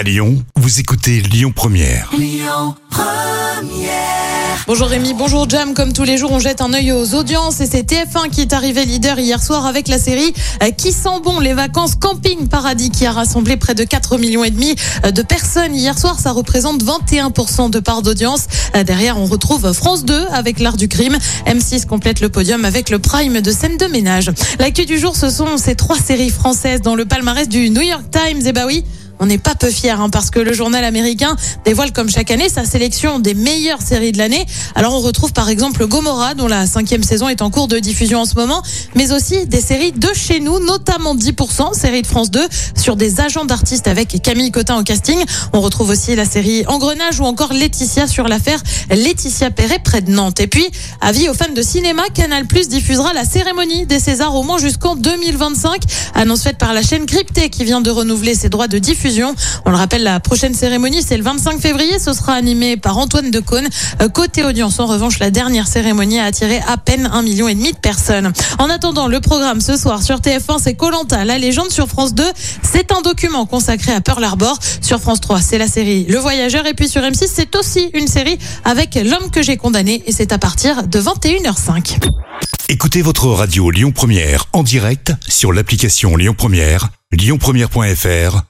À Lyon, vous écoutez Lyon Première. Bonjour Rémi, bonjour Jam. Comme tous les jours, on jette un œil aux audiences et c'est TF1 qui est arrivé leader hier soir avec la série euh, Qui sent bon les vacances Camping Paradis qui a rassemblé près de 4 millions et demi euh, de personnes hier soir. Ça représente 21% de part d'audience. Euh, Derrière, on retrouve France 2 avec l'art du crime. M6 complète le podium avec le prime de scène de ménage. L'actu du jour, ce sont ces trois séries françaises dans le palmarès du New York Times. Et bah oui, on n'est pas peu fiers hein, parce que le journal américain dévoile comme chaque année sa sélection des meilleures séries de l'année. Alors on retrouve par exemple Gomorrah dont la cinquième saison est en cours de diffusion en ce moment, mais aussi des séries de chez nous, notamment 10%, série de France 2 sur des agents d'artistes avec Camille Cotin au casting. On retrouve aussi la série Engrenage ou encore Laetitia sur l'affaire Laetitia Perret près de Nantes. Et puis, avis aux fans de cinéma, Canal Plus diffusera la cérémonie des Césars au moins jusqu'en 2025, annonce faite par la chaîne Crypté qui vient de renouveler ses droits de diffusion. On le rappelle, la prochaine cérémonie, c'est le 25 février. Ce sera animé par Antoine Decaune. Euh, Côté audience, en revanche, la dernière cérémonie a attiré à peine un million et demi de personnes. En attendant, le programme ce soir sur TF1, c'est Colanta, la légende sur France 2. C'est un document consacré à Pearl Harbor. Sur France 3, c'est la série Le Voyageur. Et puis sur M6, c'est aussi une série avec l'homme que j'ai condamné. Et c'est à partir de 21h05. Écoutez votre radio Lyon Première en direct sur l'application Lyon Première, lyonpremière.fr